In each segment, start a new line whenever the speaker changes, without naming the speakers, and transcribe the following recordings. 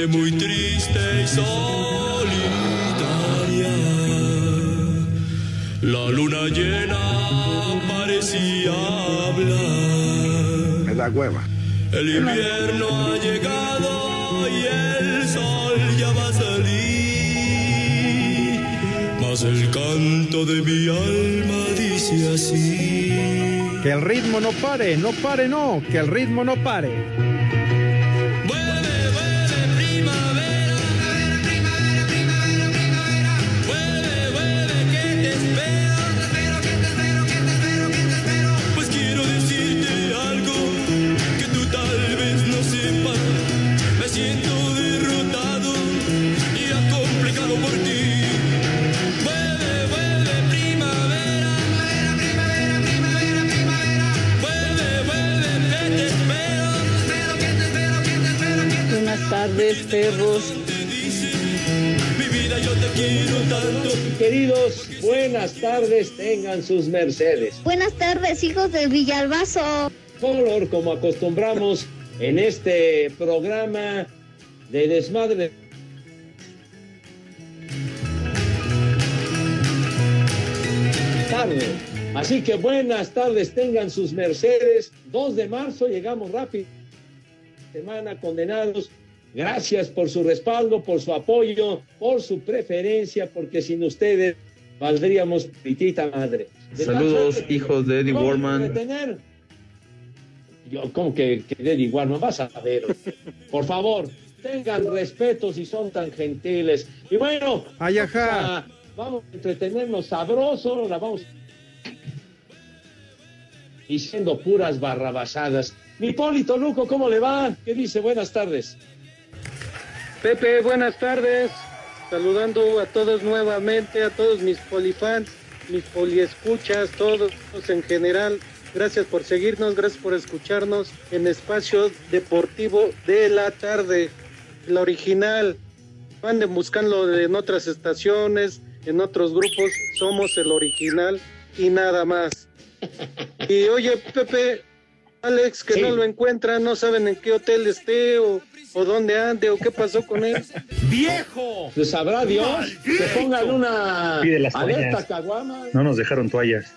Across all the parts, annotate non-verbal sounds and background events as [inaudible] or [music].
Noche muy triste y solitaria, la luna llena parecía hablar.
Me da hueva.
El invierno ha llegado y el sol ya va a salir. Mas el canto de mi alma dice así.
Que el ritmo no pare, no pare, no, que el ritmo no pare.
Sus mercedes.
Buenas tardes, hijos de Villalbazo.
Color, como acostumbramos en este programa de desmadre. Tarde. Así que buenas tardes, tengan sus mercedes. 2 de marzo, llegamos rápido. Semana condenados. Gracias por su respaldo, por su apoyo, por su preferencia, porque sin ustedes valdríamos pitita madre. De
Saludos, hijos de Eddie Warman.
Yo, ¿cómo que, que de Eddie Warman? Vas a ver. Por favor, tengan respeto si son tan gentiles. Y bueno,
Ay,
vamos
ajá.
a, vamos a entretenernos sabroso, la vamos diciendo puras barrabasadas. Mi Polito Luco, ¿cómo le va? ¿Qué dice? Buenas tardes.
Pepe, buenas tardes. Saludando a todos nuevamente, a todos mis polifans, mis poliescuchas, todos en general. Gracias por seguirnos, gracias por escucharnos en Espacio Deportivo de la Tarde, la original. Anden buscando en otras estaciones, en otros grupos. Somos el original y nada más. Y oye, Pepe, Alex, que
Sí.
no lo encuentran, no saben en qué hotel esté o, o dónde ande o qué pasó con él.
¡Viejo!
Pues sabrá Dios que pongan una
Pide las
alerta
toallas.
caguama.
No nos dejaron toallas.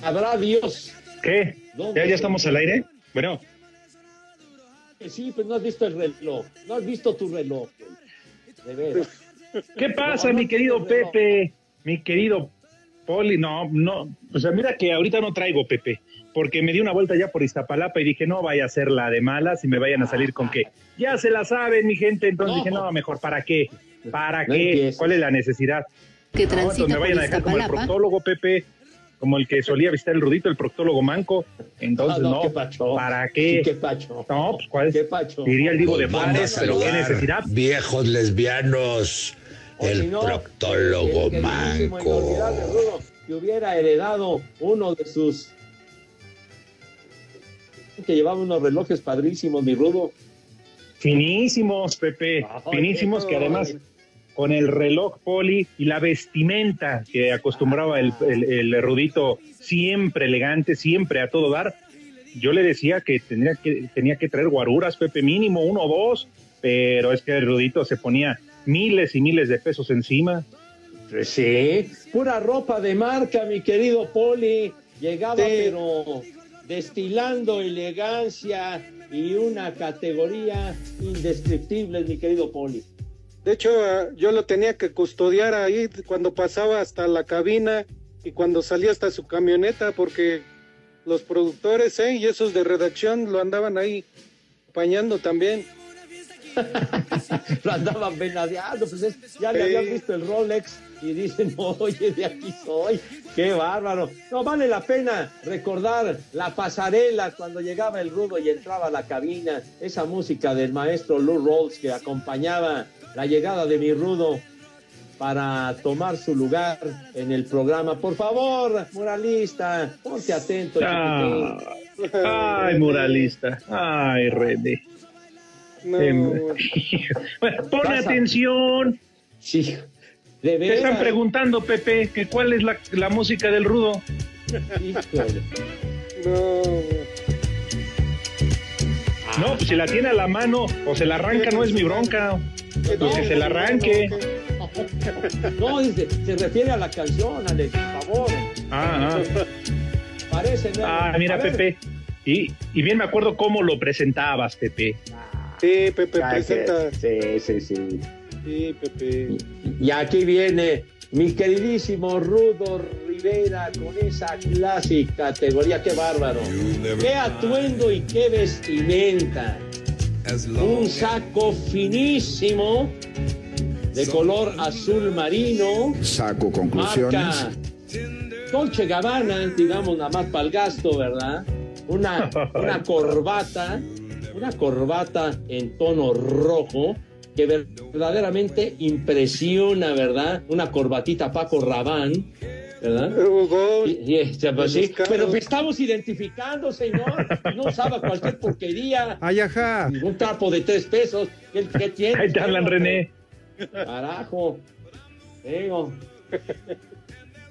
Sabrá Dios.
¿Qué? ¿Ya, ya estamos al aire? Bueno,
Sí, pues no has visto el reloj. No has visto tu reloj. güey. De veras.
¿qué pasa,
No, no
mi querido. Pepe? Mi querido Poli, no, no. O sea, mira que ahorita no traigo Pepe, porque me di una vuelta ya por Iztapalapa y dije, no vaya a ser la de malas y me vayan a salir con que ya se la saben, mi gente. Entonces
No.
dije, no, mejor, ¿para qué? ¿Para
No
qué?
empieces.
¿Cuál es la necesidad?
que
No, entonces me vayan a dejar como el proctólogo, Pepe, como el que solía visitar el Rudito, el proctólogo manco. Entonces,
Ah,
no,
qué pacho.
¿para
Sí,
qué?
qué pacho.
No, pues, ¿cuál es?
Qué pacho.
Diría el Divo de
a
pero qué necesidad.
Viejos lesbianos.
O si
El
no,
proctólogo
el
manco.
inolvidable Rudo, que hubiera heredado uno de sus que llevaba unos relojes padrísimos, mi Rudo.
Finísimos, Pepe, finísimos que además. Con el reloj poli y la vestimenta que acostumbraba el, el, el erudito, siempre elegante, siempre a todo dar. Yo le decía que tenía que, tenía que traer guaruras, Pepe, mínimo uno o dos, pero es que el erudito se ponía miles y miles de pesos encima.
Sí, pura ropa de marca, mi querido Poli. Llegaba,
Sí.
pero destilando elegancia y una categoría indescriptible, mi querido Poli.
De hecho, ah, yo lo tenía que custodiar ahí cuando pasaba hasta la cabina y cuando salía hasta su camioneta, porque los productores ¿eh? y esos de redacción lo andaban ahí apañando también. [laughs]
Lo andaban venadeando, pues es- ya le
Sí.
habían visto el Rolex y dicen, [laughs] oye, de aquí soy. Qué bárbaro. No vale la pena recordar la pasarela cuando llegaba el rudo y entraba a la cabina, esa música del maestro Lou Rawls que acompañaba la llegada de mi rudo para tomar su lugar en el programa. Por favor, muralista, ponte atento.
Ah, ay, muralista. Ay, René.
No,
Em, [laughs]
bueno.
pon atención.
Sí, de
Te están preguntando, Pepe, que cuál es la, la música del rudo.
Híjole.
no,
No, pues si la tiene a la mano o se la arranca, no es mi bronca.
Que
Pues que se la arranque.
No, dice, se refiere a la canción, Alex, por favor.
Ah, ah.
Parece, ¿no?
Ah, mira. Pepe. Y, y bien me acuerdo cómo lo presentabas, Pepe.
Sí, Pepe,
Ay,
presenta.
Sí, sí, sí.
Sí, Pepe.
Y aquí viene mi queridísimo Rudo Rivera con esa clásica categoría. ¡Qué bárbaro! ¡Qué atuendo y qué vestimenta! Un saco finísimo de color azul marino.
Saco conclusiones.
Dolce Gabbana, digamos, nada más para el gasto, ¿verdad? Una, una [laughs] corbata, una corbata en tono rojo que verdaderamente impresiona, ¿verdad? Una corbatita Paco Rabán, ¿verdad?
Hugo,
Y- y, este, pues, pero me estamos identificando, señor. No usaba cualquier porquería.
Ay, ajá.
Un trapo de tres pesos. ¿Qué, qué tiene?
Ahí te hablan, René.
Carajo. Digo.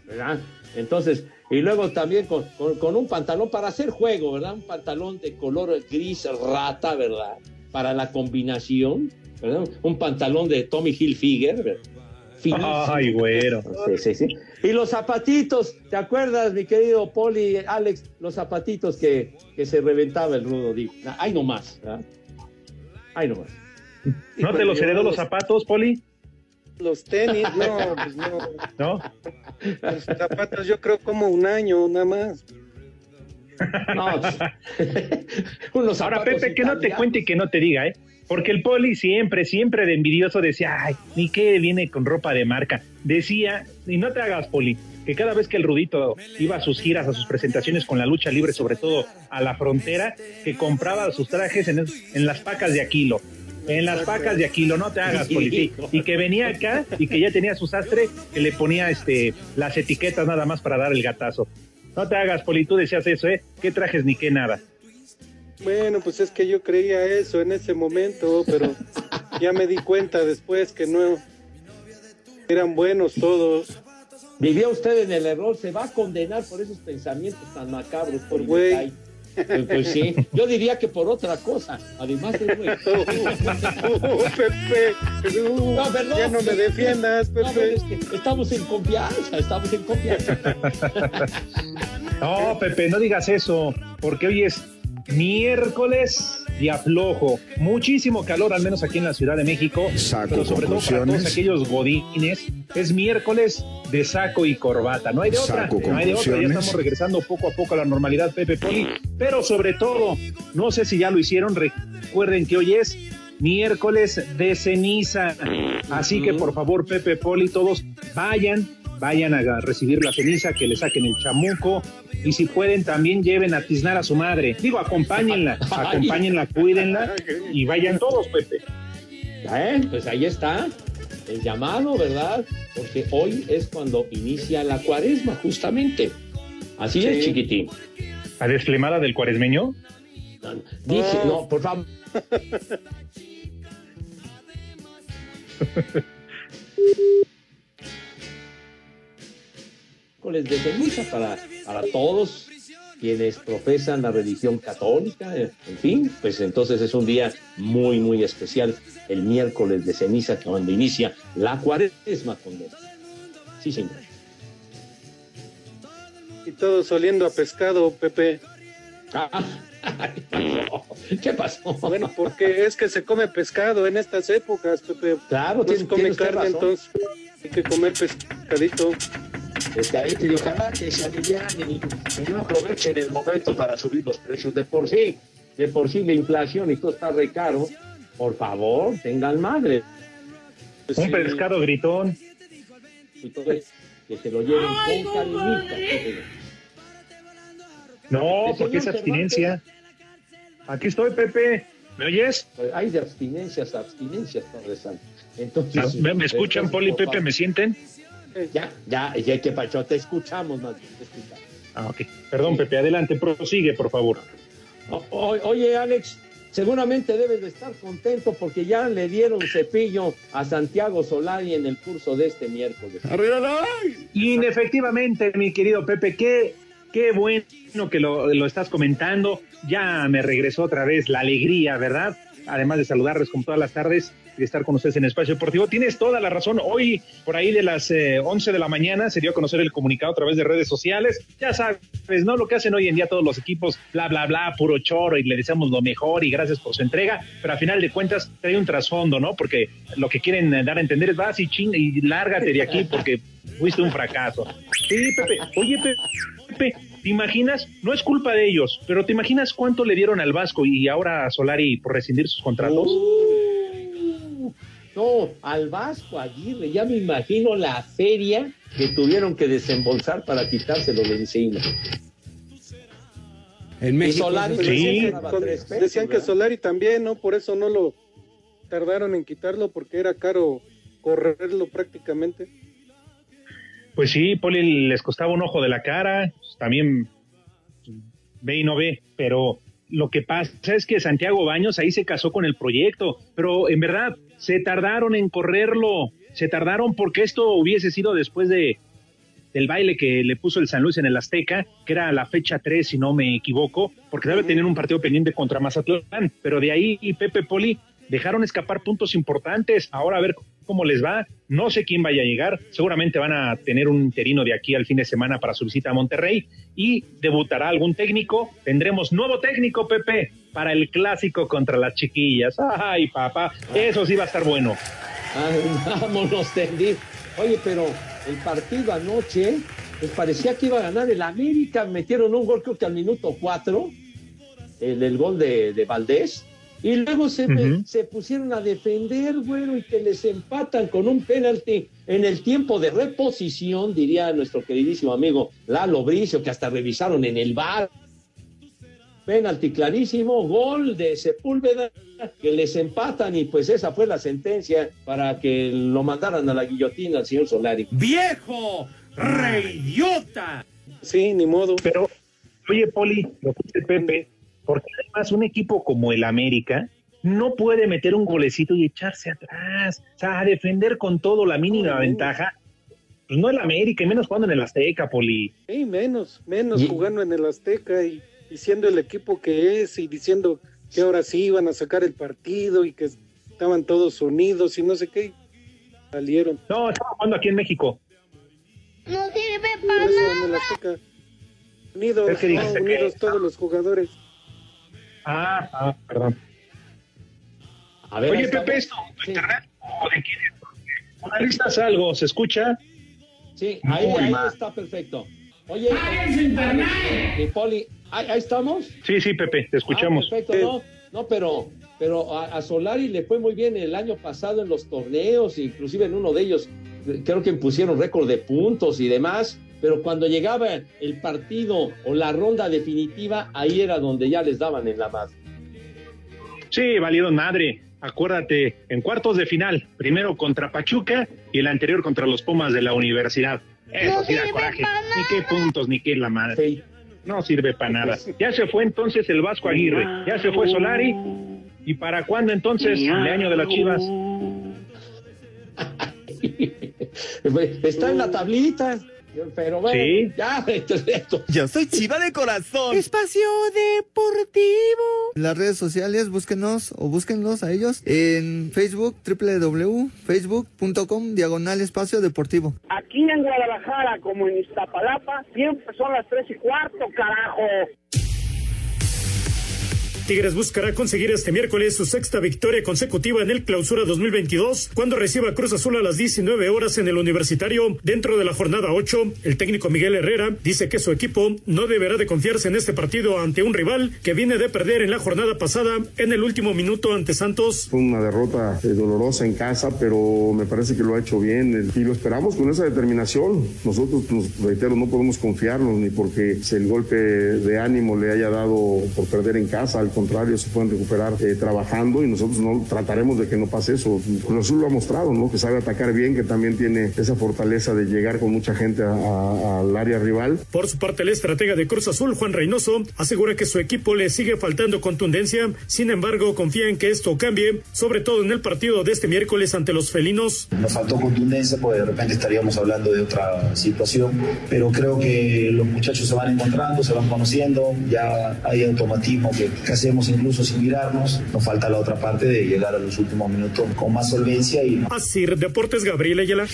¿Verdad? Entonces, y luego también con, con- con un pantalón para hacer juego, ¿verdad? Un pantalón de color gris rata, ¿verdad? Para la combinación, ¿verdad? Un pantalón de Tommy Hilfiger, ¿verdad? Finísimo.
Ay, güero.
Sí, sí, sí. Y los zapatitos, ¿te acuerdas, mi querido Poli, Alex? Los zapatitos que, que se reventaba el rudo, digo. Ay, no más, ¿verdad? Ay, no más.
¿No te los heredó los zapatos, Poli?
los tenis, no, [laughs] pues no.
¿No?
Los zapatos yo creo como un año nada más.
No, [laughs] unos
Ahora, Pepe, que no te cuente y que no te diga, ¿eh? Porque el Poli siempre, siempre de envidioso decía, ay, ni que viene con ropa de marca. Decía, y no te hagas, Poli, que cada vez que el Rudito iba a sus giras, a sus presentaciones con la lucha libre, sobre todo a la frontera, que compraba sus trajes en, en las pacas de Aquilo. En las pacas de Aquilo, no te hagas, Poli. sí. Y que venía acá y que ya tenía su sastre que le ponía este las etiquetas nada más para dar el gatazo. No te hagas, Poli, tú decías eso, ¿eh? ¿Qué trajes ni qué nada?
Bueno, pues es que yo creía eso en ese momento, pero ya me di cuenta después que no eran buenos todos.
Vivía usted en el error, se va a condenar por esos pensamientos tan macabros. Por
güey.
Pues, pues sí, yo diría que por otra cosa, además de güey.
Uh, [laughs] Pepe, uh,
No, perdón.
ya no me defiendas,
No, pero
Pepe.
es que estamos en confianza, estamos en confianza. [laughs]
No, Pepe, no digas eso, porque hoy es miércoles de aflojo. Muchísimo calor, al menos aquí en la Ciudad de México.
Saco
pero sobre todo para todos aquellos godines, es miércoles de saco y corbata. No hay de otra,
Saco
no hay de otra. Ya estamos regresando poco a poco a la normalidad, Pepe Poli. Pero sobre todo, no sé si ya lo hicieron, recuerden que hoy es miércoles de ceniza. Así que por favor, Pepe Poli, todos vayan, vayan a recibir la ceniza, que le saquen el chamuco y si pueden también lleven a tiznar a su madre. Digo, acompáñenla, [laughs] acompáñenla, cuídenla y vayan todos, Pepe.
¿Eh? Pues ahí está el llamado, ¿verdad? Porque hoy es cuando inicia la cuaresma, justamente. Así es, chiquitín.
¿A desflemada del cuaresmeño?
Dije, no, por favor. [laughs] miércoles de ceniza para, para todos quienes profesan la religión católica, eh, en fin, pues entonces es un día muy, muy especial, el miércoles de ceniza, cuando inicia la cuaresma con Dios. Sí, señor.
Y todos oliendo a pescado, Pepe.
Ah, [laughs] ¿Qué pasó?
Bueno, porque es que se come pescado en estas épocas, Pepe.
Claro,
no se come carne, entonces hay que comer pescadito.
Pescadito y ojalá que se alivianen y no aprovechen el momento para subir los precios de por sí. De por sí la inflación y todo está re caro. Por favor, tengan madre.
Pues
Un pescado gritón.
Y todo eso, que se lo lleven con calimita.
No, porque es abstinencia. Aquí estoy, Pepe. ¿Me oyes?
Hay de abstinencias, abstinencias, Padre Santo. Entonces,
¿Me, me escuchan,
entonces,
Poli,
por
Pepe? ¿Me sienten?
Ya, ya, ya que pacho, te escuchamos, más bien, te escuchamos.
Ah, ok. Perdón, Pepe, adelante, prosigue, por favor.
O- o- oye, Alex, seguramente debes de estar contento porque ya le dieron cepillo a Santiago Solari en el curso de este miércoles.
Inefectivamente, mi querido Pepe, qué, qué bueno que lo, lo estás comentando. Ya me regresó otra vez la alegría, ¿verdad? Además de saludarles como todas las tardes de estar con ustedes en Espacio Deportivo. Tienes toda la razón. Hoy, por ahí de las eh, 11 de la mañana, se dio a conocer el comunicado a través de redes sociales. Ya sabes, ¿no? Lo que hacen hoy en día todos los equipos, bla, bla, bla, puro choro y le deseamos lo mejor y gracias por su entrega. Pero a final de cuentas, trae un trasfondo, ¿no? Porque lo que quieren eh, dar a entender es vas y ching y lárgate de aquí porque fuiste un fracaso. Sí, Pepe. Oye, Pepe, ¿te imaginas? No es culpa de ellos, pero ¿te imaginas cuánto le dieron al Vasco y ahora a Solari por rescindir sus contratos?
No, al Vasco Aguirre, ya me imagino la feria que tuvieron que desembolsar para quitárselo de encima.
En
Y
México.
Solari
Sí.
decían, que,
ganaba
con-
tres pesos,
decían que
¿verdad?
Solari también, ¿no? Por eso no lo tardaron en quitarlo, porque era caro correrlo prácticamente.
Pues sí, Poli les costaba un ojo de la cara, también ve y no ve, pero lo que pasa es que Santiago Baños ahí se casó con el proyecto, pero en verdad se tardaron en correrlo, se tardaron porque esto hubiese sido después de del baile que le puso el San Luis en el Azteca, que era la fecha 3, si no me equivoco, porque debe tener un partido pendiente contra Mazatlán, pero de ahí y Pepe Poli dejaron escapar puntos importantes. Ahora a ver cómo les va. No sé quién vaya a llegar. Seguramente van a tener un interino de aquí al fin de semana para su visita a Monterrey y debutará algún técnico. Tendremos nuevo técnico, Pepe, para el clásico contra las chiquillas. Ay, papá, eso sí va a estar bueno. [laughs]
Vámonos, tendir. Oye, pero el partido anoche, pues parecía que iba a ganar el América. Metieron un gol, creo que al minuto cuatro, el, el gol de, de Valdés. Y luego se,
Ujú.
se pusieron a defender, bueno, y que les empatan con un penalti en el tiempo de reposición, diría nuestro queridísimo amigo Lalo Bricio, que hasta revisaron en el bar. Penalti clarísimo, gol de Sepúlveda, que les empatan y pues esa fue la sentencia para que lo mandaran a la guillotina al señor Solari.
¡Viejo! ¡Reidiota!
Sí, ni modo.
Pero, oye, Poli, lo que dice Pepe, porque además un equipo como el América no puede meter un golecito y echarse atrás. O sea, a defender con todo la mínima ventaja. Pues no el América, y menos jugando en el Azteca, Poli.
Sí, menos, menos
Y-
jugando en el Azteca y, y siendo el equipo que es y diciendo que ahora sí iban a sacar el partido y que estaban todos unidos y no sé qué. Salieron.
No, estamos jugando aquí en México.
No sirve para
eso
nada.
en el Azteca. Unidos, no,
que-
unidos todos los jugadores.
Ah, ah, perdón.
A ver,
Oye. Pepe, ¿esto
Sí.
internet o de quién Analizas algo, ¿se escucha?
Sí, ahí, está perfecto. Oye, mi Poli, ¿ahí, ahí estamos?
Sí, sí, Pepe, te escuchamos.
Ah, perfecto, no, no, pero, pero a, a Solari le fue muy bien el año pasado en los torneos, inclusive en uno de ellos eh, creo que pusieron récord de puntos y demás, pero cuando llegaba el partido o la ronda definitiva, ahí era donde ya les daban en la madre.
Sí, valieron madre. Acuérdate, en cuartos de final, primero contra Pachuca y el anterior contra los Pumas de la universidad. Eso
No
sí da
sirve
coraje. Ni qué puntos, ni qué la madre.
Sí.
No sirve para nada. Ya se fue entonces el Vasco Aguirre, ya se fue Solari. ¿Y para cuándo entonces el año de las Chivas? [laughs]
Está en la tablita,
Pero bueno,
Sí.
ya, [laughs] esto, esto.
Yo soy chiva de corazón.
Espacio Deportivo.
Las redes sociales, búsquenos o búsquenlos a ellos en Facebook, www.facebook.com, diagonal espacio deportivo.
Aquí en Guadalajara, como en Iztapalapa, siempre son las tres y cuarto, carajo.
Tigres buscará conseguir este miércoles su sexta victoria consecutiva en el Clausura 2022 cuando reciba Cruz Azul a las 19 horas en el Universitario. Dentro de la jornada 8, el técnico Miguel Herrera dice que su equipo no deberá de confiarse en este partido ante un rival que viene de perder en la jornada pasada en el último minuto ante Santos.
Fue una derrota eh, dolorosa en casa, pero me parece que lo ha hecho bien eh, y lo esperamos con esa determinación. Nosotros, nos, reitero, no podemos confiarnos ni porque el golpe de ánimo le haya dado por perder en casa. Al contrario, se pueden recuperar eh, trabajando y nosotros no trataremos de que no pase eso. Cruz Azul lo ha mostrado, ¿no? Que sabe atacar bien, que también tiene esa fortaleza de llegar con mucha gente al área rival.
Por su parte, el estratega de Cruz Azul, Juan Reynoso, asegura que su equipo le sigue faltando contundencia. Sin embargo, confía en que esto cambie, sobre todo en el partido de este miércoles ante los felinos.
Nos faltó contundencia, porque de repente estaríamos hablando de otra situación, pero creo que los muchachos se van encontrando, se van conociendo, ya hay automatismo que, que hacemos incluso sin mirarnos. Nos falta la otra parte de llegar a los últimos minutos con más solvencia y
Así, Deportes Gabriel Ayala.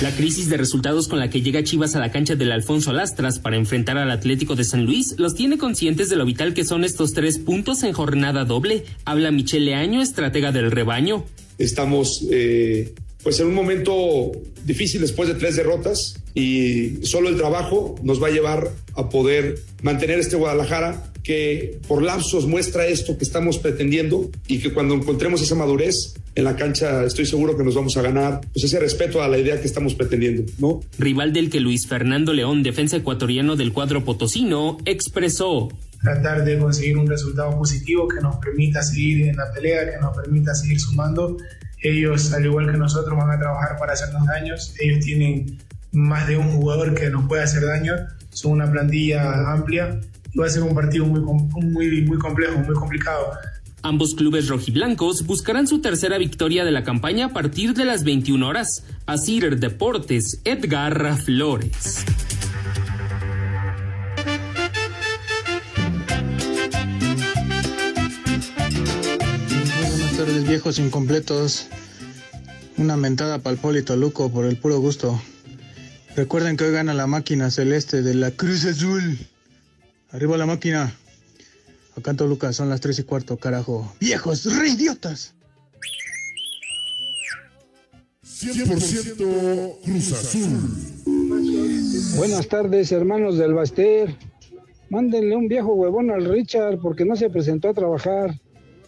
La crisis de resultados con la que llega Chivas a la cancha del Alfonso Lastras para enfrentar al Atlético de San Luis los tiene conscientes de lo vital que son estos tres puntos en jornada doble. Habla Michele Año, estratega del rebaño.
Estamos eh, pues en un momento difícil después de tres derrotas y solo el trabajo nos va a llevar a poder mantener este Guadalajara que por lapsos muestra esto que estamos pretendiendo y que cuando encontremos esa madurez en la cancha estoy seguro que nos vamos a ganar pues ese respeto a la idea que estamos pretendiendo, ¿no?
Rival del que Luis Fernando León, defensa ecuatoriano del cuadro potosino, expresó.
tratar de conseguir un resultado positivo que nos permita seguir en la pelea, que nos permita seguir sumando. Ellos, al igual que nosotros, van a trabajar para hacernos daños. Ellos tienen más de un jugador que nos puede hacer daño. Son una plantilla amplia va a ser un partido muy, muy, muy complejo, muy complicado.
Ambos clubes rojiblancos buscarán su tercera victoria de la campaña a partir de las 21 horas. Asir Deportes, Edgar Flores.
Buenas tardes, viejos incompletos. Una mentada para el Polito Luco por el puro gusto. Recuerden que hoy gana la máquina celeste de la Cruz Azul. Arriba la máquina. Acá en Toluca son las 3 y cuarto, carajo. ¡Viejos reidiotas!
100% Cruz Azul.
Buenas tardes, hermanos del Baster. Mándenle un viejo huevón al Richard porque no se presentó a trabajar.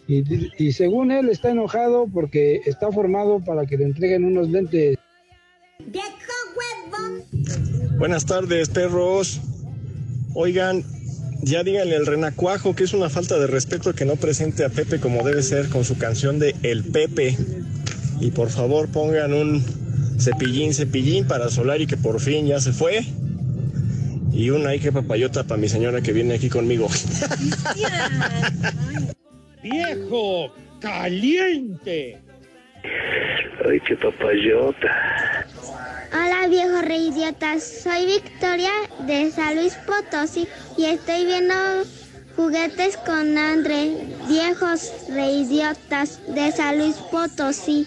Y, y según él está enojado porque está formado para que le entreguen unos lentes.
Buenas tardes, perros. Oigan, ya díganle al renacuajo que es una falta de respeto que no presente a Pepe como debe ser con su canción de El Pepe. Y por favor pongan un cepillín, cepillín para Solari que por fin ya se fue. Y una Ike papayota para mi señora que viene aquí conmigo. [laughs]
¡Viejo caliente!
Ay, qué papayota.
Hola viejo reidiotas, soy Victoria de San Luis Potosí y estoy viendo juguetes con André, viejos reidiotas de San Luis Potosí.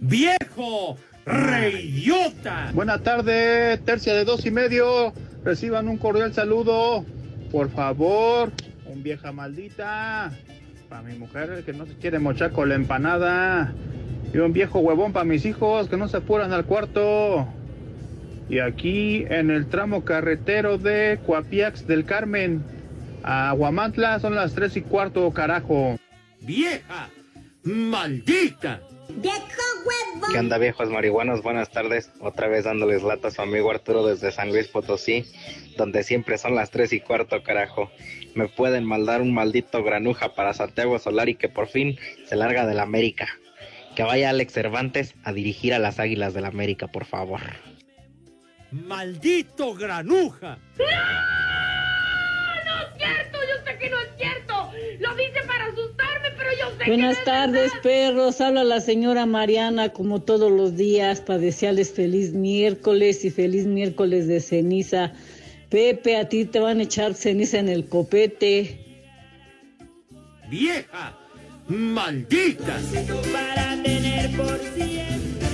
¡Viejo reidiota!
Buenas tardes, tercia de dos y medio. Reciban un cordial saludo. Por favor, un vieja maldita. Para mi mujer que no se quiere mochar con la empanada. Y un viejo huevón para mis hijos que no se apuran al cuarto. Y aquí en el tramo carretero de Coapiax del Carmen a Guamantla son las tres y cuarto, carajo.
¡Vieja maldita!
¿Qué onda viejos marihuanos? Buenas tardes. Otra vez dándoles lata a su amigo Arturo desde San Luis Potosí, donde siempre son las tres y cuarto, carajo. Me pueden maldar un maldito granuja para Santiago Solari que por fin se larga del América. Que vaya Alex Cervantes a dirigir a las Águilas del América, por favor.
¡Maldito granuja!
¡No! ¡No es cierto! ¡Yo sé que no es cierto!
Lo dice para asustarme, pero yo sé que
Buenas
no es
tardes,
verdad.
perros. Habla la señora Mariana, como todos los días, para desearles feliz miércoles y feliz miércoles de ceniza. Pepe, a ti te van a echar ceniza en el copete.
¡Vieja! ¡Maldita!
Para tener por siempre.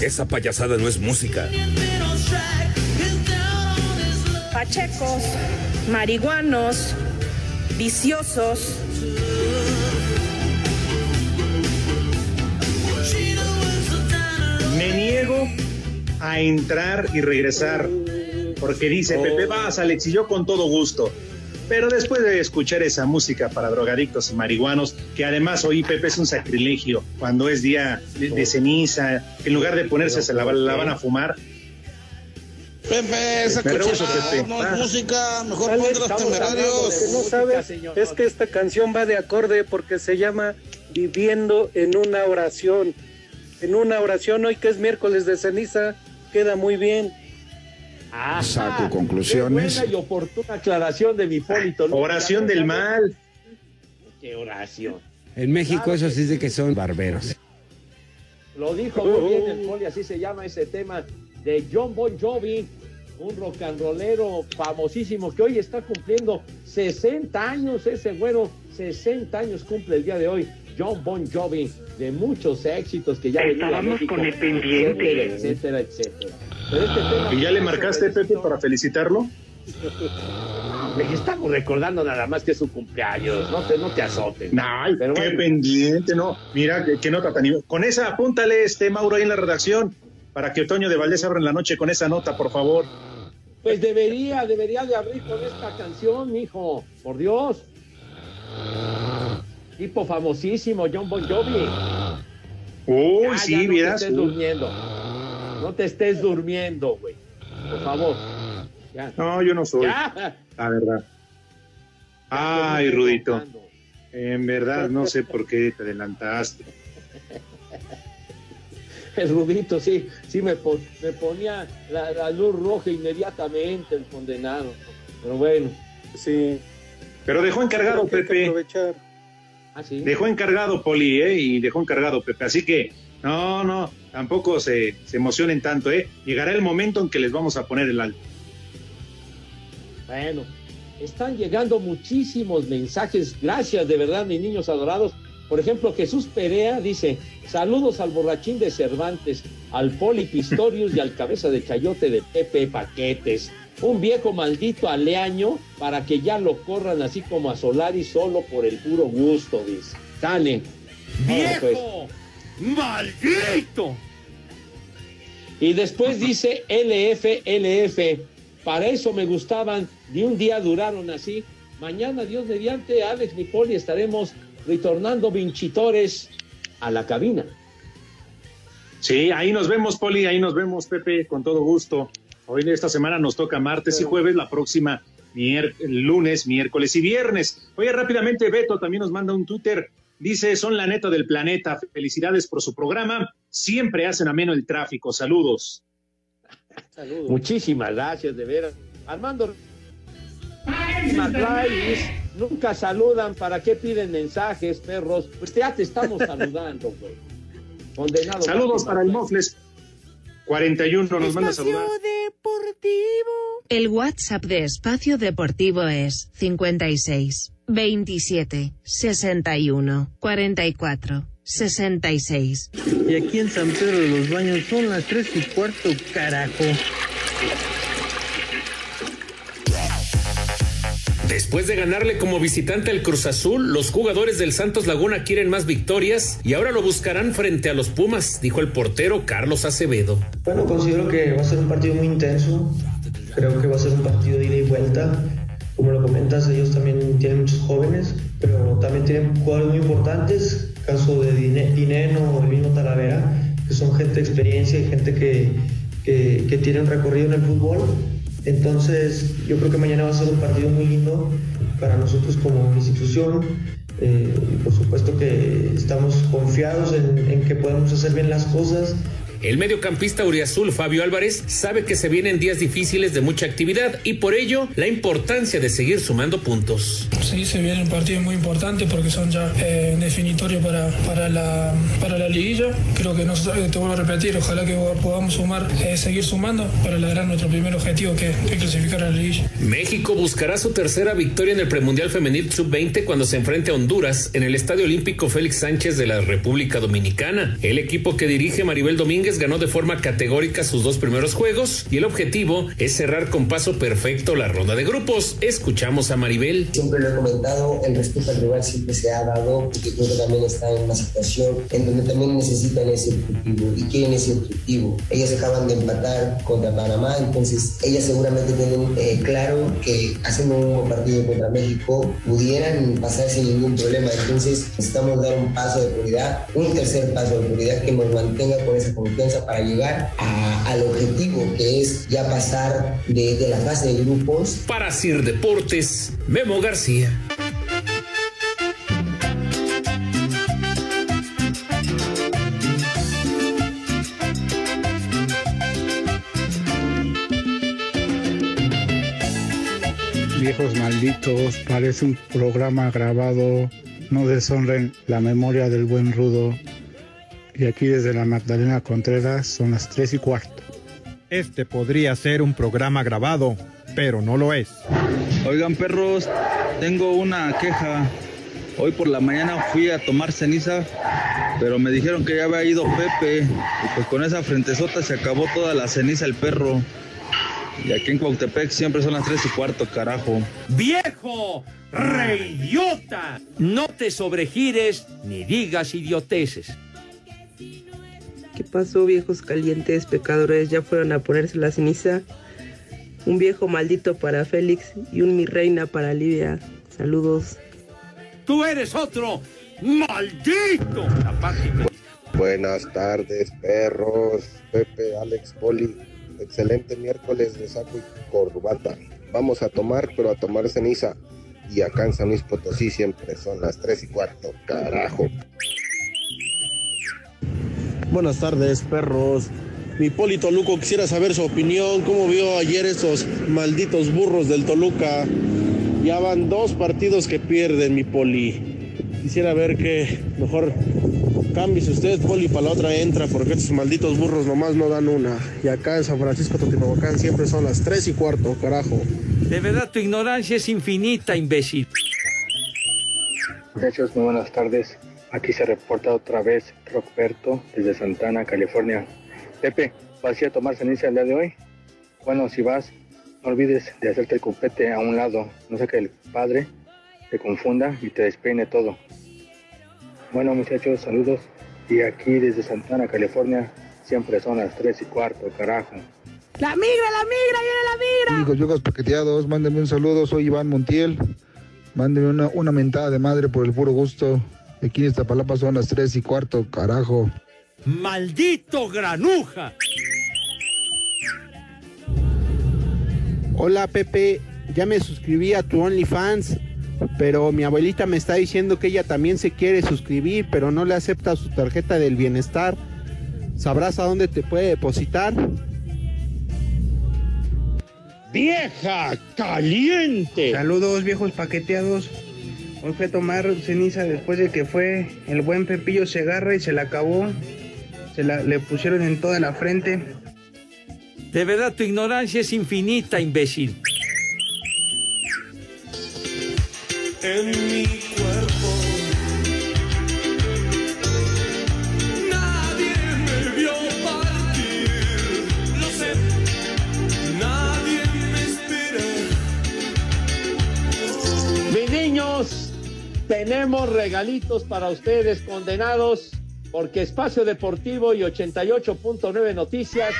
Esa payasada no es música.
Pachecos, marihuanos, viciosos.
Me niego a entrar y regresar. Porque dice Pepe, vas, Alex, y yo con todo gusto. Pero después de escuchar esa música para drogadictos y marihuanos, que además hoy Pepe es un sacrilegio, cuando es día de, de ceniza, en lugar de ponerse se la, la van a fumar.
Pepe, esa
Me rehuso,
cochinada
Pepe.
no
Ah.
es música, mejor
Alex,
ponte los
estamos
temerarios.
de
no sabes es que esta canción va de acorde porque se llama Viviendo en una oración. En una oración, hoy que es miércoles de ceniza, queda muy bien.
Ah,
Saco
conclusiones.
Qué buena y oportuna aclaración de mi Polito.
Oración del mal.
Qué oración.
En México eso sí de que son barberos.
Lo dijo muy bien el Poli, así se llama ese tema de John Bon Jovi, un rock and rollero famosísimo que hoy está cumpliendo 60 años, ese güero, 60 años cumple el día de hoy. John Bon Jovi, de muchos éxitos que ya
Estábamos con el pendiente.
etcétera, etcétera, etcétera. Pero este tema-
¿Y ya le marcaste, Pepe, para felicitarlo? [laughs]
Estamos recordando nada más que es su cumpleaños, no te, no te azotes.
Ay,
Pero
qué
bueno.
pendiente, no. Mira, qué, qué nota tan... Con esa, apúntale, este Mauro, ahí en la redacción, para que Otoño de Valdés abra en la noche con esa nota, por favor.
Pues debería, debería de abrir con esta canción, mijo. Por Dios. Tipo famosísimo, John Bon Jovi.
Uy,
Ya,
sí,
ya, no te estés durmiendo. No te estés durmiendo, güey. Por favor. Ya.
No, yo no soy.
Ya.
La verdad. Ay, Rudito. En verdad, no sé por qué te adelantaste. [laughs]
El Rudito, sí, sí me, pon- me ponía la, la luz roja inmediatamente el condenado. Pero bueno.
Sí. Pero dejó encargado, Pepe.
¿Ah, sí?
Dejó encargado Poli, ¿eh? Y dejó encargado Pepe. Así que, no, no, tampoco se, se emocionen tanto, ¿eh? Llegará el momento en que les vamos a poner el alto.
Bueno, están llegando muchísimos mensajes. Gracias, de verdad, mis niños adorados. Por ejemplo, Jesús Perea dice: Saludos al borrachín de Cervantes, al Poli Pistorius y al cabeza de chayote de Pepe Paquetes. Un viejo maldito aleaño para que ya lo corran así como a Solari solo por el puro gusto, dice. Dale. Ahora, pues.
¡Viejo! ¡Maldito!
Y después dice LF, LF. Para eso me gustaban. Ni un día duraron así. Mañana, Dios mediante, Alex Nipoli estaremos retornando vinchitores a la cabina.
Sí, ahí nos vemos, Poli, ahí nos vemos, Pepe, con todo gusto. Hoy esta semana nos toca martes y jueves, la próxima mier- lunes, miércoles y viernes. Oye, rápidamente, Beto también nos manda un Twitter. Dice, son la neta del planeta. Felicidades por su programa. Siempre hacen ameno el tráfico. Saludos.
Muchísimas gracias, de veras. Armando nunca saludan. ¿Para qué piden mensajes, perros? Pues ya te estamos [laughs] saludando, güey. Condenado.
Saludos para el Mofles. 41 nos manda a
Espacio
saludar.
Deportivo.
El WhatsApp de Espacio Deportivo es 56 27 61 44 66.
Y aquí en San Pedro de los Baños son las tres y cuarto, carajo.
Después de ganarle como visitante al Cruz Azul, los jugadores del Santos Laguna quieren más victorias y ahora lo buscarán frente a los Pumas, dijo el portero Carlos Acevedo.
Bueno, considero que va a ser un partido muy intenso. Creo que va a ser un partido de ida y vuelta. Como lo comentas, ellos también tienen muchos jóvenes, pero también tienen jugadores muy importantes. Caso de Dine- Dineno o el mismo Talavera, que son gente de experiencia y gente que, que, que tiene un recorrido en el fútbol. Entonces, yo creo que mañana va a ser un partido muy lindo para nosotros como institución. Eh, por supuesto que estamos confiados en, en que podemos hacer bien las cosas
El mediocampista Uriazul Fabio Álvarez sabe que se vienen días difíciles de mucha actividad y por ello la importancia de seguir sumando puntos.
Sí, se vienen partidos muy importantes porque son ya eh, definitorios para, para, la, para la liguilla. Creo que eh, te vuelvo a repetir, ojalá que podamos sumar, eh, seguir sumando para lograr nuestro primer objetivo que es clasificar a la liguilla.
México buscará su tercera victoria en el premundial femenil sub-20 cuando se enfrente a Honduras en el Estadio Olímpico Félix Sánchez de la República Dominicana. El equipo que dirige Maribel Domínguez ganó de forma categórica sus dos primeros juegos y el objetivo es cerrar con paso perfecto la ronda de grupos. Escuchamos a Maribel.
Siempre lo he comentado, el respeto al rival siempre se ha dado porque creo que también está en una situación en donde también necesitan ese objetivo y quieren ese objetivo. Ellas acaban de empatar contra Panamá, entonces ellas seguramente tienen eh, claro que haciendo un buen partido contra México pudieran pasar sin ningún problema. Entonces necesitamos dar un paso de prioridad, un tercer paso de prioridad que nos mantenga con esa confianza para llegar a, al objetivo que es ya pasar de, de la fase de grupos.
Para Sir Deportes, Memo García.
Viejos malditos, parece un programa grabado. No deshonren la memoria del buen rudo. Y aquí desde la Magdalena Contreras son las tres y cuarto.
Este podría ser un programa grabado, pero no lo es.
Oigan perros, tengo una queja. Hoy por la mañana fui a tomar ceniza, pero me dijeron que ya había ido Pepe. Y pues con esa frentezota se acabó toda la ceniza el perro. Y aquí en Cuautepec siempre son las tres y cuarto, carajo.
¡Viejo! ¡Reidiota! No te sobregires ni digas idioteces.
¿Qué pasó, viejos calientes pecadores? ¿Ya fueron a ponerse la ceniza? Un viejo maldito para Félix y un mi reina para Livia. Saludos.
¡Tú eres otro maldito!
Buenas tardes, perros. Pepe, Alex, Poli. Excelente miércoles de saco y corbata. Vamos a tomar, pero a tomar ceniza. Y acá en San Luis Potosí siempre son las 3 y cuarto. Carajo.
Buenas tardes, perros. Mi Poli Toluco quisiera saber su opinión. ¿Cómo vio ayer esos malditos burros del Toluca? Ya van dos partidos que pierden, mi Poli. Quisiera ver que mejor cámbiese usted, Poli, para la otra entra, porque estos malditos burros nomás no dan una. Y acá en San Francisco Totimabacán siempre son las tres y cuarto, carajo.
De verdad, tu ignorancia es infinita, imbécil.
Muchachos, muy buenas tardes. Aquí se reporta otra vez Rockberto desde Santana, California. Pepe, ¿vas a ir a tomar ceniza el día de hoy? Bueno, si vas, no olvides de hacerte el cupete a un lado. No sea que el padre te confunda y te despeine todo. Bueno, muchachos, saludos. Y aquí desde Santana, California, siempre son las 3 y cuarto, carajo.
¡La migra, la migra, viene la migra!
Amigos yogos paqueteados, mándenme un saludo, soy Iván Montiel. Mándenme una, una mentada de madre por el puro gusto. Aquí en Iztapalapa son las 3 y cuarto, carajo.
¡Maldito granuja!
Hola Pepe, ya me suscribí a tu OnlyFans, pero mi abuelita me está diciendo que ella también se quiere suscribir, pero no le acepta su tarjeta del bienestar. ¿Sabrás a dónde te puede depositar?
¡Vieja caliente!
Saludos, viejos paqueteados. Hoy fue a tomar ceniza después de que fue el buen Pepillo se agarra y se la acabó. Se la, le pusieron en toda la frente.
De verdad, tu ignorancia es infinita, imbécil.
En mi cuerpo
tenemos regalitos para ustedes condenados porque Espacio Deportivo y 88.9 Noticias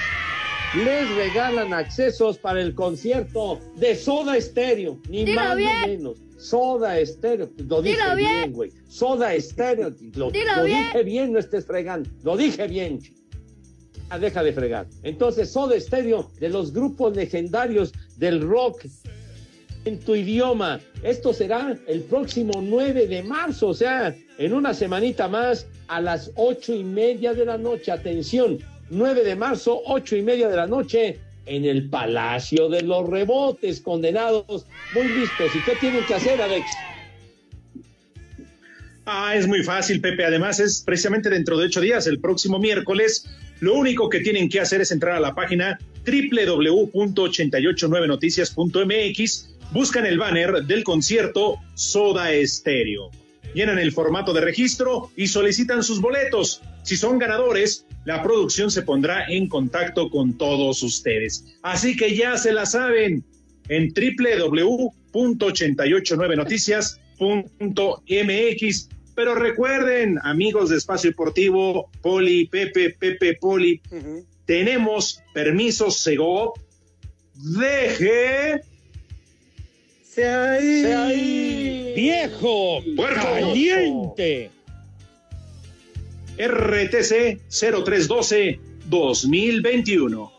les regalan accesos para el concierto de Soda Estéreo, ni
Dilo
más
bien.
ni menos. Soda Estéreo, lo dije
Dilo
bien, güey. Soda Estéreo, lo,
Dilo
lo
bien.
dije bien, no estés fregando. Lo dije bien. Ah, deja de fregar. Entonces, Soda Estéreo, de los grupos legendarios del rock en tu idioma. Esto será el próximo 9 de marzo, o sea, en una semanita más a las ocho y media de la noche. Atención, 9 de marzo, ocho y media de la noche, en el Palacio de los Rebotes, condenados, muy listos. ¿Y qué tienen que hacer, Alex?
Ah, es muy fácil, Pepe. Además, es precisamente dentro de ocho días, el próximo miércoles. Lo único que tienen que hacer es entrar a la página www.889noticias.mx, buscan el banner del concierto Soda Estéreo, llenan el formato de registro y solicitan sus boletos. Si son ganadores, la producción se pondrá en contacto con todos ustedes. Así que ya se la saben en www.889noticias.mx. Pero recuerden, amigos de Espacio Deportivo, Poli, Pepe, Pepe, Poli, tenemos permisos Segov. Deje.
Se ahí. Viejo.
Puerco.
Caliente.
RTC 0312 2021.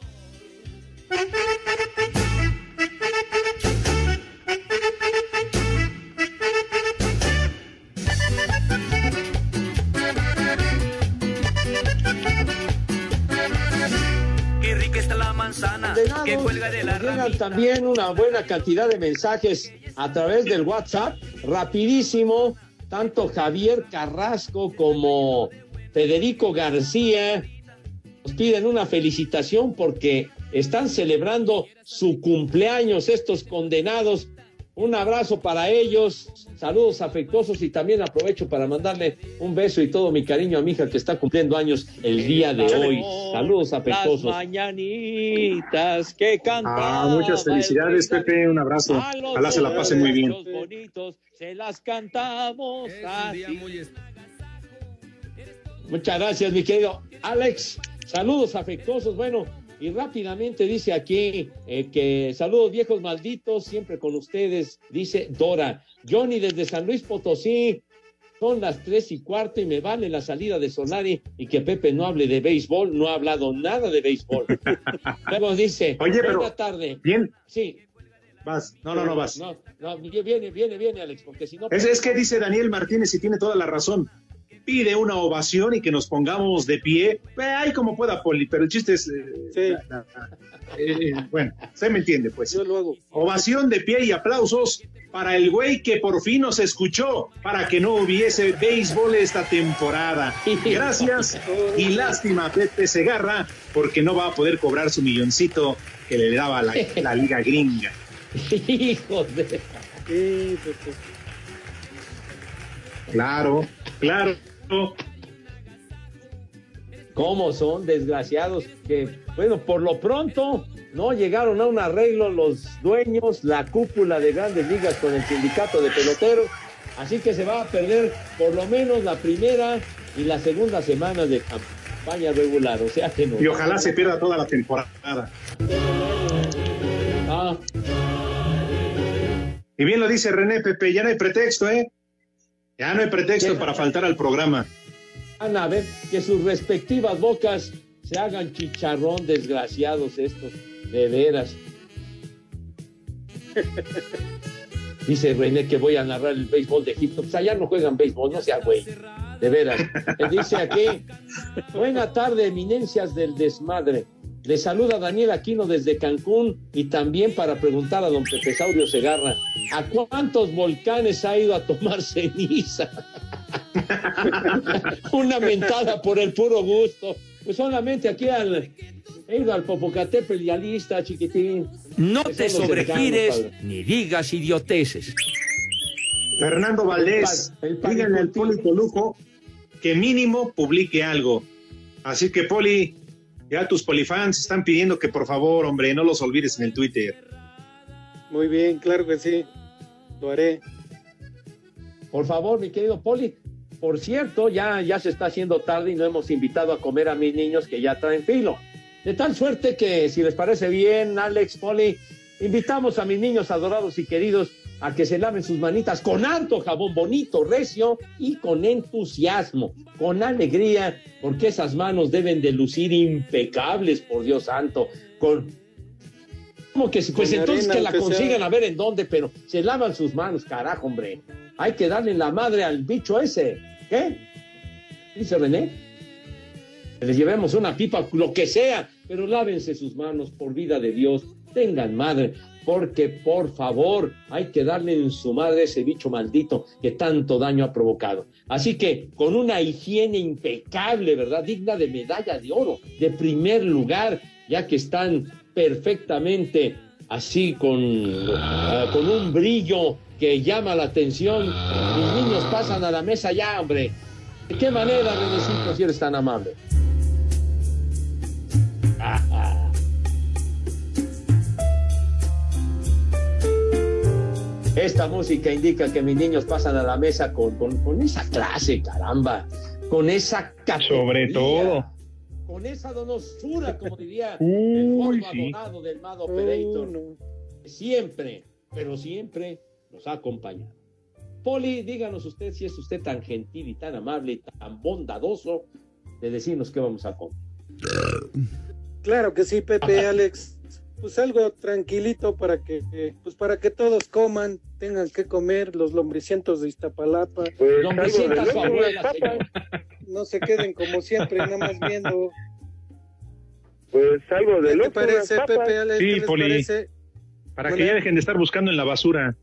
Que cuelga de la
Nos llegan
ramita.
también una buena cantidad de mensajes a través del WhatsApp, rapidísimo, tanto Javier Carrasco como Federico García nos piden una felicitación porque están celebrando su cumpleaños estos condenados. Un abrazo para ellos, saludos afectuosos y también aprovecho para mandarle un beso y todo mi cariño a mi hija que está cumpliendo años el día de hoy. Saludos
Las
afectuosos.
mañanitas que cantaba.
Ah, muchas felicidades, Pepe. Un abrazo. Ojalá se la pasen muy bien.
bonitos se las cantamos así.
Muchas gracias, mi querido Alex. Saludos afectuosos. Bueno, y rápidamente dice aquí eh, que saludos viejos malditos, siempre con ustedes, dice Dora. Johnny desde San Luis Potosí. Son las tres y cuarto y me vale la salida de Solari y que Pepe no hable de béisbol. No ha hablado nada de béisbol. [laughs] Luego dice,
Oye, pero-
buena tarde.
Bien.
Sí.
Vas. No, no, no vas.
No, no, viene, viene, viene, Alex, porque si no...
Es, es que dice Daniel Martínez y tiene toda la razón. Pide una ovación y que nos pongamos de pie. Eh, Ay, como pueda, Poli, pero el chiste es. eh, la- eh, bueno, usted me entiende, pues.
Yo lo hago.
Ovación de pie y aplausos para el güey que por fin nos escuchó para que no hubiese béisbol esta temporada. [laughs] Gracias y lástima a Pepe Segarra porque no va a poder cobrar su milloncito que le daba la, la liga gringa. [laughs]
Hijo de...
Claro, claro.
¿Cómo son desgraciados? Que, bueno, por lo pronto no llegaron a un arreglo los dueños, la cúpula de grandes ligas con el sindicato de peloteros. Así que se va a perder por lo menos la primera y la segunda semana de campaña regular. O sea que no.
Y ojalá se pierda toda la temporada.
Ah,
Y bien lo dice René Pepe, ya no hay pretexto, ¿eh? Ya no hay pretexto para faltar al programa.
van a ver que sus respectivas bocas se hagan chicharrón, desgraciados estos, de veras. [laughs] Dice René que voy a narrar el béisbol de Egipto. Pues allá no juegan béisbol, no sea güey. De veras. Él dice aquí, buena tarde, eminencias del desmadre. Le saluda Daniel Aquino desde Cancún y también para preguntar a don Pepe Saurio Segarra, ¿a cuántos volcanes ha ido a tomar [laughs] ceniza? [laughs] Una mentada por el puro gusto. Pues solamente aquí al, he ido al Popocatépetl y al Ista, chiquitín.
No te sobregires
cercanos,
ni digas idioteces.
Fernando Valdés,
El pa- el
díganle al Poli Toluco que mínimo publique algo. Así que, Poli, ya tus polifans están pidiendo que por favor, hombre, no los olvides en el Twitter.
Muy bien, claro que sí. Lo haré.
Por favor, mi querido Poli. Por cierto, ya, ya se está haciendo tarde y no hemos invitado a comer a mis niños que ya traen filo. De tal suerte que, si les parece bien, Alex, Poli, invitamos a mis niños adorados y queridos a que se laven sus manitas con harto jabón bonito, recio y con entusiasmo, con alegría, porque esas manos deben de lucir impecables, por Dios santo, con... Como que, pues
Con
entonces
arena,
que la
sea.
consigan a ver en dónde, pero se lavan sus manos, carajo, hombre. Hay que darle la madre al bicho ese. ¿Qué? Dice René. les llevemos una pipa, lo que sea, pero lávense sus manos por vida de Dios, tengan madre, porque por favor hay que darle en su madre ese bicho maldito que tanto daño ha provocado. Así que con una higiene impecable, ¿verdad? Digna de medalla de oro, de primer lugar, ya que están perfectamente así con, ah, con un brillo que llama la atención. Mis niños pasan a la mesa ya, hombre. ¿De qué manera, Renecito, si eres tan amable? Esta música indica que mis niños pasan a la mesa con, con, con esa clase, caramba, con esa categoría,
Sobre todo.
con esa donosura, como diría
Uy,
el
sí.
abogado del Mado Operator. Siempre, pero siempre nos ha acompañado. Poli, díganos usted si es usted tan gentil y tan amable y tan bondadoso de decirnos qué vamos a comer.
Claro que sí, Pepe, Alex. Pues algo tranquilito para que, eh, pues para que todos coman, tengan que comer los lombricientos de Iztapalapa.
Pues,
su abuela, señor.
No se queden como siempre, nada más viendo.
Pues algo de
¿Qué te parece. Pepe? ¿Qué
Sí,
les
Poli.
parece?
Para que ya dejen de estar buscando en la basura.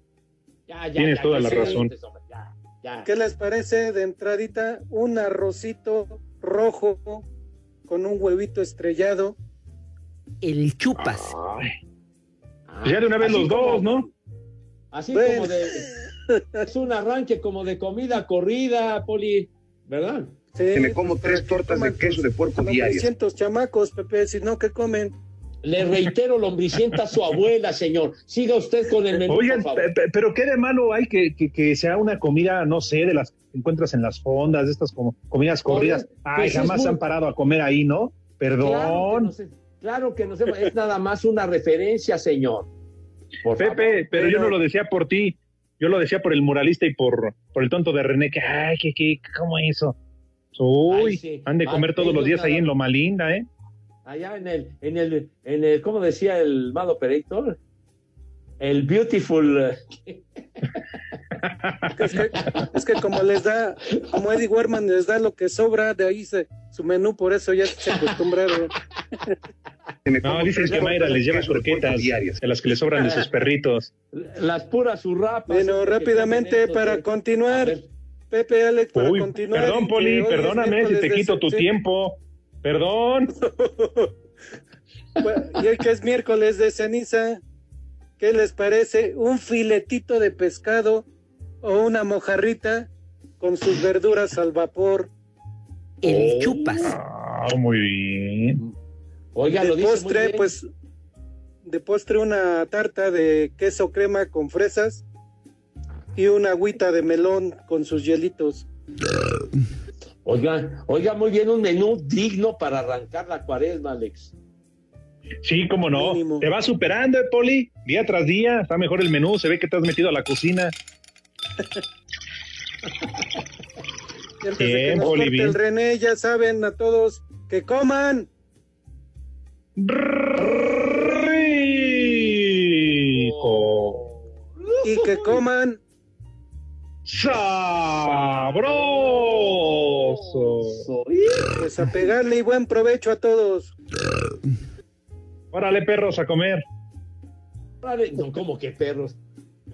Ya, ya,
Tienes
ya,
toda
ya
la razón.
hombre, ya, ya.
¿Qué les parece de entradita? Un arrocito rojo con un huevito estrellado.
El chupas.
Ay. Pues ya de una vez
Así
los
como-
dos, ¿no?
Así
Bueno.
como de. Es un arranque como de comida corrida, Poli, ¿verdad?
Sí,
Que me como tres tortas de queso de puerco.
900 chamacos, Pepe, si no, ¿qué comen?
Le reitero, lombricienta a su abuela, señor. Siga usted con el menú,
Oigan,
por favor.
pero qué de malo hay que, que, que sea una comida, no sé, de las que encuentras en las fondas, de estas como comidas corridas.
Oye,
Ay,
pues es
jamás se
muy-
han parado a comer ahí, ¿no? Perdón.
Claro que no sé, es nada más una referencia, señor. Por
Pepe,
favor.
pero yo no lo decía por ti. Yo lo decía por el muralista y por, por el tonto de René, que, ay, que, que, ¿cómo eso? Uy,
Ay, sí.
han de comer
Ay,
todos los días ahí
nada-
en Loma Linda, ¿eh?
Allá en el, en el, en el, ¿cómo decía el Mad Operator? El Beautiful. eh, [laughs]
Es que, es que como les da, como Eddie Werman les da lo que sobra, de ahí se, su menú, por eso ya se acostumbraron.
No, dicen que Mayra les lleva croquetas
diarias.
de las que le sobran de sus perritos.
Las puras surrapas.
Bueno, rápidamente para
eh.
Continuar, Pepe Alex, para
Uy,
continuar.
perdón, Poli, perdóname si te quito tu
sí,
tiempo. Perdón. [laughs]
Y hoy que es miércoles de ceniza, ¿qué les parece? Un filetito de pescado o una mojarrita con sus verduras al vapor.
El chupas.
Ah, muy bien.
Oiga,
de
lo dice muy
postre,
bien.
pues, de postre una tarta de queso crema con fresas y una agüita de melón con sus hielitos.
Oiga, oiga, muy bien, un menú digno para arrancar la cuaresma, Alex.
Sí, cómo no.
Mínimo.
Te va superando, eh, Poli. Día tras día está mejor el menú. Se ve que te has metido a la cocina.
Que
Bien, bien.
el René, ya saben a todos que coman.
Rico.
y que coman
Sabroso.
pues a pegarle y buen provecho a todos.
Órale, perros, a comer.
No, como que perros.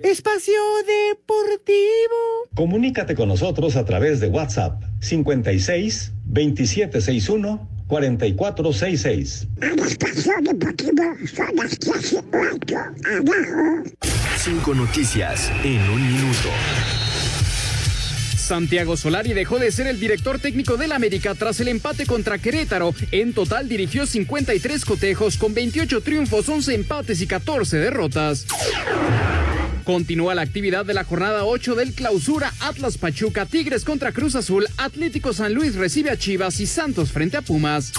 Espacio Deportivo.
Comunícate con nosotros a través de WhatsApp 56 2761 4466.
Cinco noticias en un minuto.
Santiago Solari dejó de ser el director técnico del América tras el empate contra Querétaro. En total dirigió 53 cotejos con 28 triunfos, 11 empates y 14 derrotas. Continúa la actividad de la jornada 8 del clausura Atlas Pachuca, Tigres contra Cruz Azul, Atlético San Luis recibe a Chivas y Santos frente a Pumas.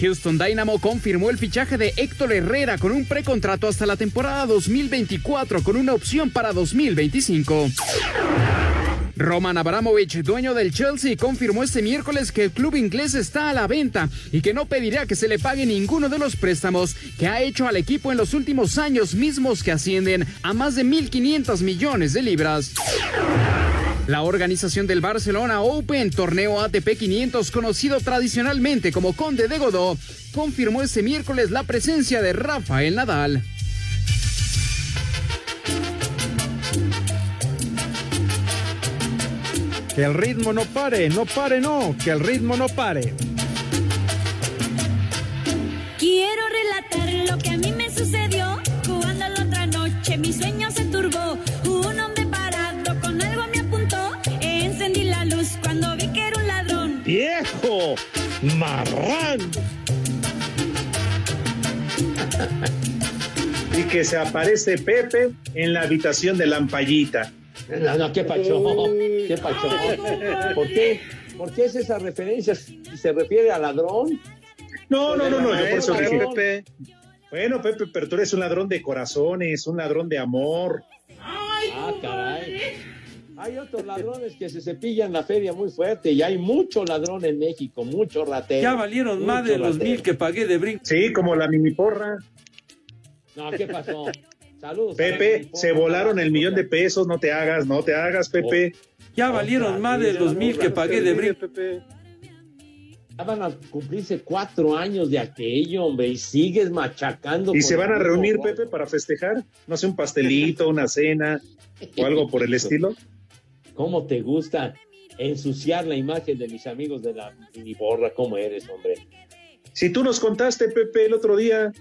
Houston Dynamo confirmó el fichaje de Héctor Herrera con un precontrato hasta la temporada 2024 con una opción para 2025. Roman Abramovich, dueño del Chelsea, confirmó este miércoles que el club inglés está a la venta y que no pedirá que se le pague ninguno de los préstamos que ha hecho al equipo en los últimos años mismos que ascienden a más de 1.500 millones de libras. La organización del Barcelona Open, torneo ATP 500 conocido tradicionalmente como Conde de Godó, confirmó este miércoles la presencia de Rafael Nadal.
Que el ritmo no pare, no pare, no, que el ritmo no pare.
Quiero relatar lo que a mí me sucedió jugando la otra noche. Mi sueño se turbó. Un hombre parado con algo me apuntó. Encendí la luz cuando vi que era un ladrón.
¡Viejo! ¡Marrán! [laughs]
Y que se aparece Pepe en la habitación de Lampallita.
No, no, ¿qué pacho? ¿Qué pacho? ¿Por qué? ¿Por qué es esa referencia? Si se refiere a ladrón.
No, no, no, no, yo por eso dije.
Ladrón.
Bueno, Pepe, pero tú eres un ladrón de corazones, un ladrón de amor.
Ah, caray. Hay otros ladrones que se cepillan la feria muy fuerte y hay mucho ladrón en México, mucho ratero.
Ya valieron más de los
ratero.
mil que pagué de brinco.
Sí, como la mini porra.
No, ¿qué pasó? Saludos.
Pepe, se volaron el millón de pesos, no te hagas, no te hagas, Pepe.
Ya valieron más de los mil que pagué de brinco.
Ya van a cumplirse cuatro años de aquello, hombre, y sigues machacando.
¿Y se van a reunir. Pepe, para festejar? No sé, un pastelito, una cena o algo por el [laughs] estilo.
¿Cómo te gusta ensuciar la imagen de mis amigos de la mini borra? ¿Cómo eres, hombre?
Si tú nos contaste, Pepe, el otro día,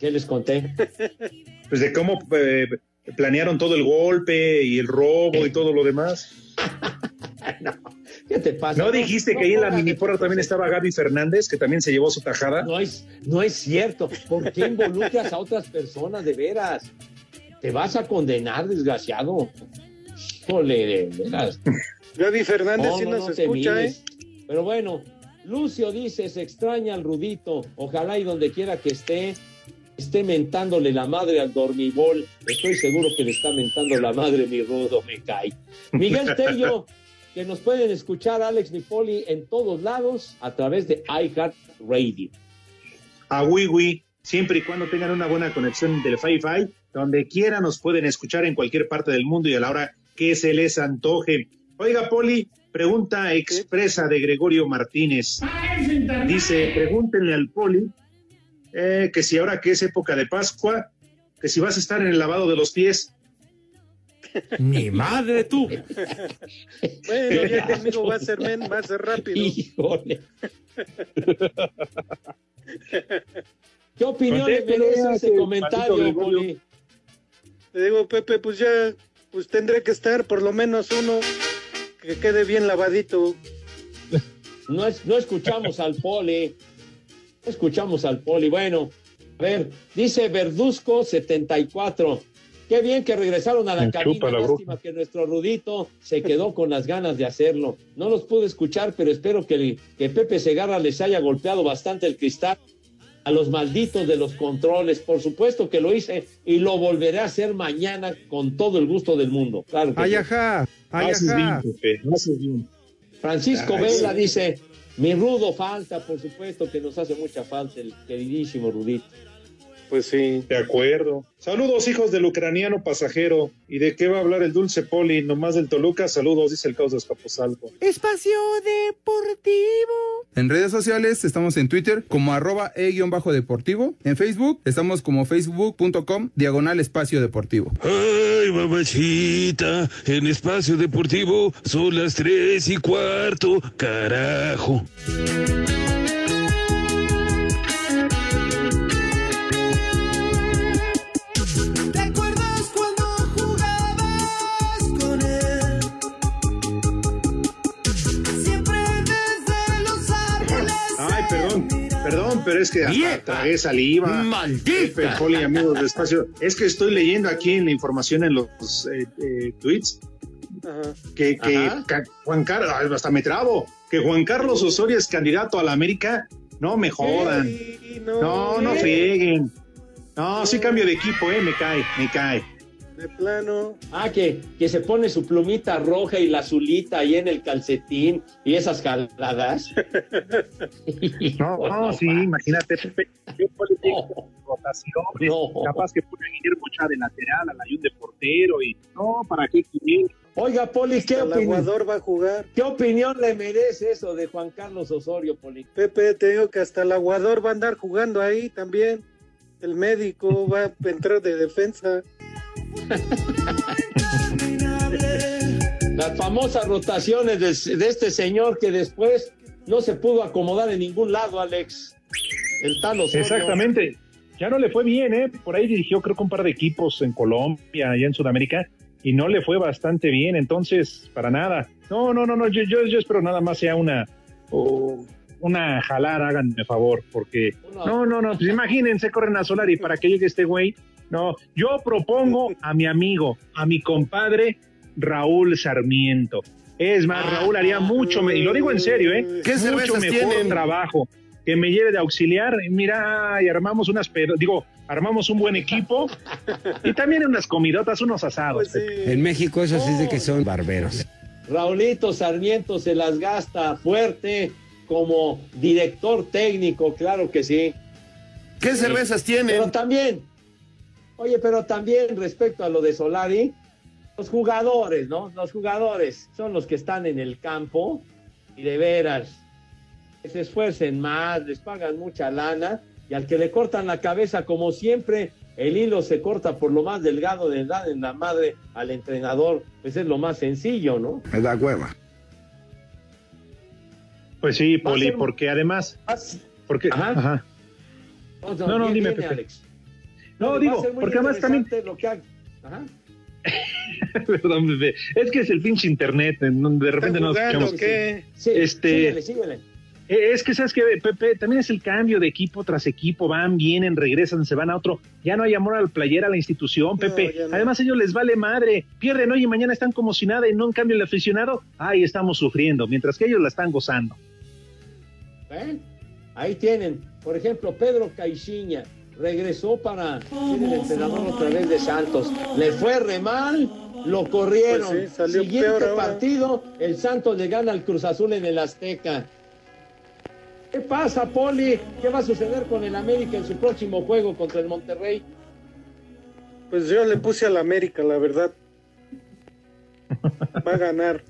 ¿Qué les conté? [laughs]
pues de cómo eh, planearon todo el golpe y el robo y todo lo demás. [laughs]
¿Qué te pasa?
¿No dijiste que ahí en la
pongas
mini porra también estaba Gaby Fernández, que también se llevó su tajada?
No es, no es cierto. ¿Por qué involucras a otras personas de veras? Te vas a condenar, desgraciado. Híjole, de veras.
Gaby Fernández
No,
sí
no,
nos
no te
escucha, ¿eh?
mires. Pero bueno, Lucio dice, se extraña al Rudito. Ojalá y donde quiera que esté, esté mentándole la madre al dormibol. Estoy seguro que le está mentando la madre mi Rudo, me cae. Miguel [laughs] Tello, que nos pueden escuchar Alex Nipoli en todos lados a través de iHeart Radio.
A Wiwi, siempre y cuando tengan una buena conexión del Fi-Fi, donde quiera nos pueden escuchar en cualquier parte del mundo y a la hora que se les antoje. Oiga, Poli, pregunta expresa de Gregorio Martínez. Dice, pregúntenle al Poli eh, que si ahora que es época de Pascua, que si vas a estar en el lavado de los pies. [laughs]
Mi madre, tú. [laughs]
Bueno, ya conmigo va a ser, men, va a ser rápido.
Híjole. [laughs] ¿Qué opinión le merece ese comentario, Poli?
Te digo, Pepe, pues ya, pues tendré que estar por lo menos uno que quede bien lavadito.
No, es- no escuchamos al Poli. Escuchamos al Poli. Bueno, a ver, dice Verduzco 74. Qué bien que regresaron a la
Me
cabina.
la
Lástima que nuestro Rudito se quedó con las ganas de hacerlo. No los pude escuchar, pero espero que, que Pepe Segarra les haya golpeado bastante el cristal a los malditos de los controles. Por supuesto que lo hice y lo volveré a hacer mañana con todo el gusto del mundo. Claro que
Ay,
sí.
ajá, ay,
Haces
ajá.
bien, Pepe, haces bien.
Francisco
Ay,
Vela
sí.
dice, mi rudo falta, por supuesto que nos hace mucha falta el queridísimo Rudito.
Pues sí.
De acuerdo. Saludos, hijos del ucraniano pasajero. ¿Y de qué va a hablar el dulce Poli? Nomás del Toluca. Saludos, dice el caos de Escaposalco.
Espacio Deportivo.
En redes sociales estamos en Twitter como arroba e-deportivo. En Facebook estamos como facebook.com diagonal espacio deportivo.
Ay, mamachita, en espacio deportivo son las tres y cuarto, carajo.
Pero es que hasta tragué saliva.
¡Maldita!
Poli, amigos de espacio. Es que estoy leyendo aquí en la información en los eh, eh, tweets que, que
Ajá.
Juan Carlos, hasta me trabo, que Juan Carlos Osorio es candidato a la América. No me jodan. No, no frieguen. No, sí cambio de equipo, eh, me cae, me cae.
De plano.
Ah, que, que se pone su plumita roja y la azulita ahí en el calcetín y esas jaladas. [laughs]
No, no, sí, imagínate, Pepe, yo Poli, tengo rotaciones, capaz que pone a Guillermo Chá de lateral, a Layún de portero y no, ¿para qué quiere?
Oiga, Poli, ¿qué
El
opinión?
Aguador va a jugar.
¿Qué opinión le merece eso de Juan Carlos Osorio, Poli?
Pepe, te digo que hasta el Aguador va a andar jugando ahí también. El médico va a entrar de defensa. [laughs]
Las famosas rotaciones de, de este señor que después no se pudo acomodar en ningún lado, Alex. El Osorio.
Exactamente. Ya no le fue bien, ¿eh? Por ahí dirigió creo que un par de equipos en Colombia y en Sudamérica y no le fue bastante bien, entonces, para nada. No, no, no, no, yo, yo, yo espero nada más sea una, o una jalar, háganme favor, porque no, no, no, pues imagínense, corren a Solari para que llegue este güey. No, yo propongo a mi amigo, a mi compadre Raúl Sarmiento. Es más, Raúl haría mucho, me- y lo digo en serio, ¿eh?
¿Qué
mucho mejor
tienen?
trabajo. Que me lleve de auxiliar, y mira, y armamos unas, pero digo, armamos un buen equipo y también unas comidotas, unos asados. Pepe.
En México eso sí es de que son barberos.
Raulito Sarmiento se las gasta fuerte como director técnico, claro que sí.
¿Qué cervezas tienen?
Pero también, oye, pero también respecto a lo de Solari, los jugadores, ¿no? Los jugadores son los que están en el campo y de veras que se esfuercen más, les pagan mucha lana y al que le cortan la cabeza, como siempre, el hilo se corta por lo más delgado de edad en la madre al entrenador, pues es lo más sencillo, ¿no?
Me da hueva.
Pues sí, Poli,
ser-
porque además, porque,
Ajá.
ajá. No, no, dime,
viene,
Pepe.
Alex.
No,
va a
digo,
ser muy
porque además también,
lo que. Ajá. [laughs]
perdón, Pepe, es que es el pinche internet, en donde de repente nos escuchamos.
qué?
Sí,
Este-
síguele, síguele.
Eh, Es que sabes que Pepe también es el cambio de equipo tras equipo, van, vienen, regresan, se van a otro. Ya no hay amor al playera, a la institución, Pepe.
no.
Además, a ellos les vale madre. Pierden hoy y mañana están como si nada y no en cambio el aficionado. Ahí estamos sufriendo, mientras que ellos la están gozando.
¿Ven? Ahí tienen, por ejemplo, Pedro Caixinha regresó para el entrenador otra vez de Santos. Le fue re mal, lo corrieron.
Pues sí, salió
Siguiente
peor ahora.
partido, el Santos le gana al Cruz Azul en el Azteca. ¿Qué pasa, Poli? ¿Qué va a suceder con el América en su próximo juego contra el Monterrey?
Pues yo le puse a la América, la verdad. Va a ganar.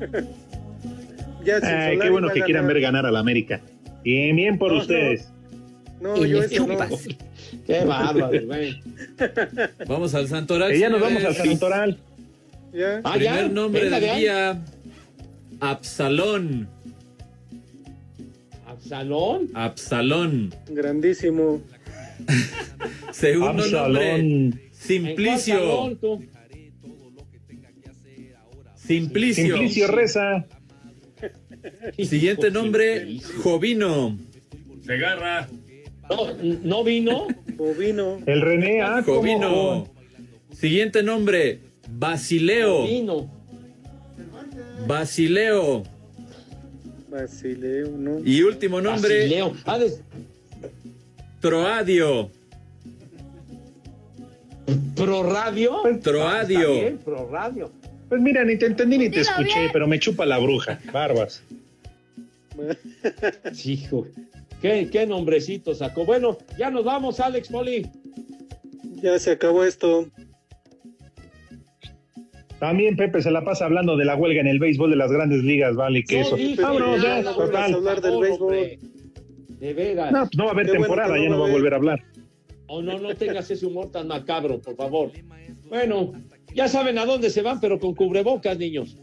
[laughs] ya Solari
qué bueno que quieran ver ganar al América. Bien, bien por
no.
ustedes.
No,
Y
yo
les
eso no.
chupas. [laughs]
Qué bárbaro, güey.
Vamos al Santoral.
Ya nos vamos al. Santoral.
Ya.
Ah, ya.
Primer nombre
Venga,
del
de ahí.
día. Absalón.
Absalón.
Absalón.
Grandísimo. [laughs]
Segundo nombre.
Absalón.
¿En cuál
Simplicio. Simplicio.
Simplicio Reza.
Siguiente [laughs] nombre. Jovino. Segarra.
No, no vino.
Bovino.
El René, ah, ¿cómo?
Jovino. Siguiente nombre. Basileo.
Vino.
Basileo.
Basileo, ¿no?
Y último nombre.
Basileo. Ah, de-
Troadio.
Pro Radio.
Troadio.
Está bien, Pro Radio.
Pues mira, ni te entendí ni te escuché, pero me chupa la bruja. Barbas.
Sí, [laughs] hijo. ¿Qué, qué nombrecito sacó. Bueno, ya nos vamos, Alex Poli.
Ya se acabó esto.
También Pepe se la pasa hablando de la huelga en el béisbol de las grandes ligas, vale, que
No
eso.
dije
Vámonos ya,
no a
total.
hablar del béisbol.
De veras.
No, pues no va a haber
Qué
temporada,
no
ya no
va a
volver a hablar.
Oh, no, no tengas ese humor tan macabro, por favor. Bueno, ya saben a dónde se van, pero con cubrebocas, niños.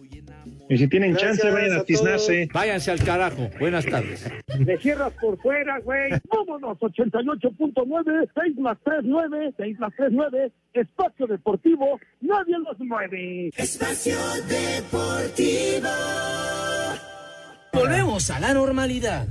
Y si tienen
Gracias
chance, vayan
a
a tiznarse.
Váyanse al carajo. Buenas tardes.
Le cierras por fuera, güey.
Vámonos, 88.9, 6 más 3, 9, 6 más 3, 9, espacio deportivo, nadie los mueve.
Espacio Deportivo.
Volvemos a la normalidad.